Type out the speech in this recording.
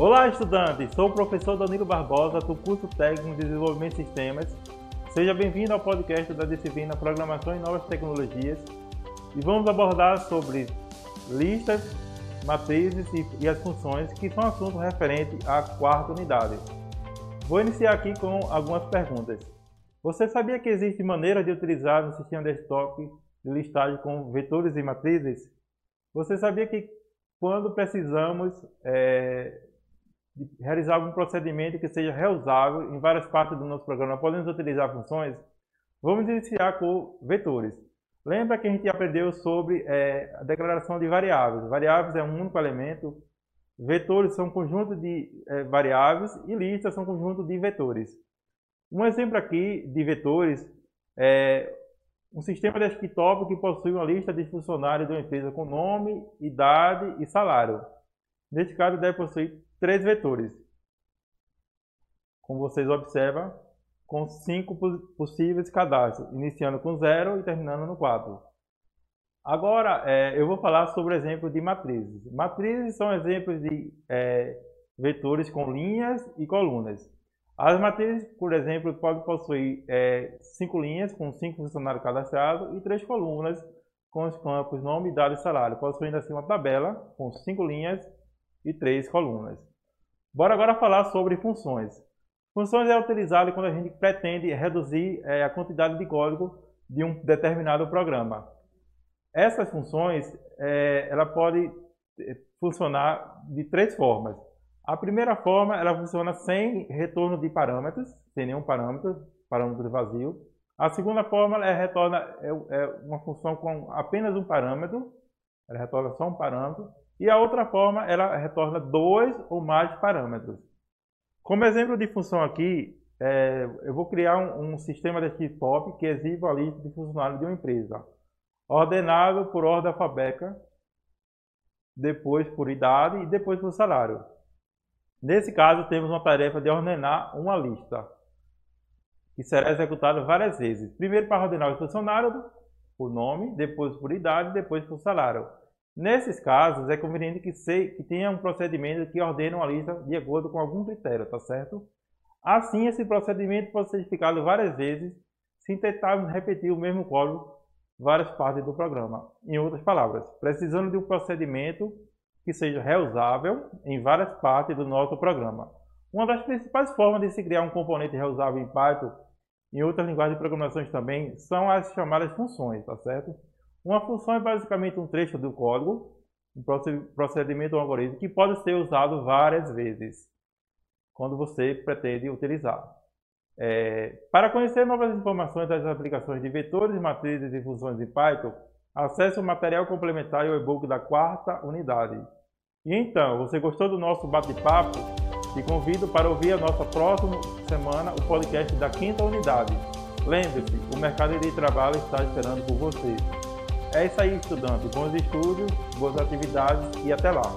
Olá, estudantes! Sou o professor Danilo Barbosa, do curso técnico de desenvolvimento de sistemas. Seja bem-vindo ao podcast da disciplina Programação e Novas Tecnologias e vamos abordar sobre listas, matrizes e, as funções, que são assuntos referentes à quarta unidade. Vou iniciar aqui com algumas perguntas. Você sabia que existe maneira de utilizar no sistema desktop de listagem com vetores e matrizes? Você sabia que quando precisamos é, realizar algum procedimento que seja reusável em várias partes do nosso programa, podemos utilizar funções? Vamos iniciar com vetores. Lembra que a gente aprendeu sobre é, a declaração de variáveis. Variáveis é um único elemento, vetores são um conjunto de é, variáveis e listas são um conjunto de vetores. Um exemplo aqui de vetores é um sistema desktop que possui uma lista de funcionários de uma empresa com nome, idade e salário. Neste caso, deve possuir três vetores. Como vocês observam, com cinco possíveis cadastros, iniciando com zero e terminando no 4. Agora, é, eu vou falar sobre o exemplo de matrizes. Matrizes são exemplos de é, vetores com linhas e colunas. As matrizes, por exemplo, podem possuir é, cinco linhas com cinco funcionários cadastrados e três colunas com os campos nome, idade e salário, possuindo assim uma tabela com cinco linhas e três colunas. Bora agora falar sobre funções. Funções é utilizada quando a gente pretende reduzir é, a quantidade de código de um determinado programa. Essas funções, é, ela pode é, funcionar de três formas. A primeira forma, ela funciona sem retorno de parâmetros, sem nenhum parâmetro, parâmetro vazio. A segunda forma, ela retorna é, é uma função com apenas um parâmetro, ela retorna só um parâmetro. E a outra forma, ela retorna dois ou mais parâmetros. Como exemplo de função aqui, é, eu vou criar um, um sistema desktop que exiba a lista de funcionários de uma empresa, ordenado por ordem alfabética, depois por idade e depois por salário. Nesse caso, temos uma tarefa de ordenar uma lista, que será executada várias vezes. Primeiro para ordenar o funcionário, por nome, depois por idade, depois por salário. Nesses casos, é conveniente que, se, que tenha um procedimento que ordene uma lista de acordo com algum critério, tá certo? Assim, esse procedimento pode ser explicado várias vezes, sem tentarmos repetir o mesmo código várias partes do programa. Em outras palavras, precisando de um procedimento que seja reusável em várias partes do nosso programa. Uma das principais formas de se criar um componente reusável em Python e outras linguagens de programação também são as chamadas funções, tá certo? Uma função é basicamente um trecho do código, um procedimento ou um algoritmo que pode ser usado várias vezes quando você pretende utilizar. É, para conhecer novas informações das aplicações de vetores, matrizes e funções de Python, acesse o material complementar e o e-book da quarta unidade. E então, você gostou do nosso bate-papo? Te convido para ouvir a nossa próxima semana o podcast da quinta unidade. Lembre-se, o mercado de trabalho está esperando por você. É isso aí, estudante. Bons estudos, boas atividades e até lá.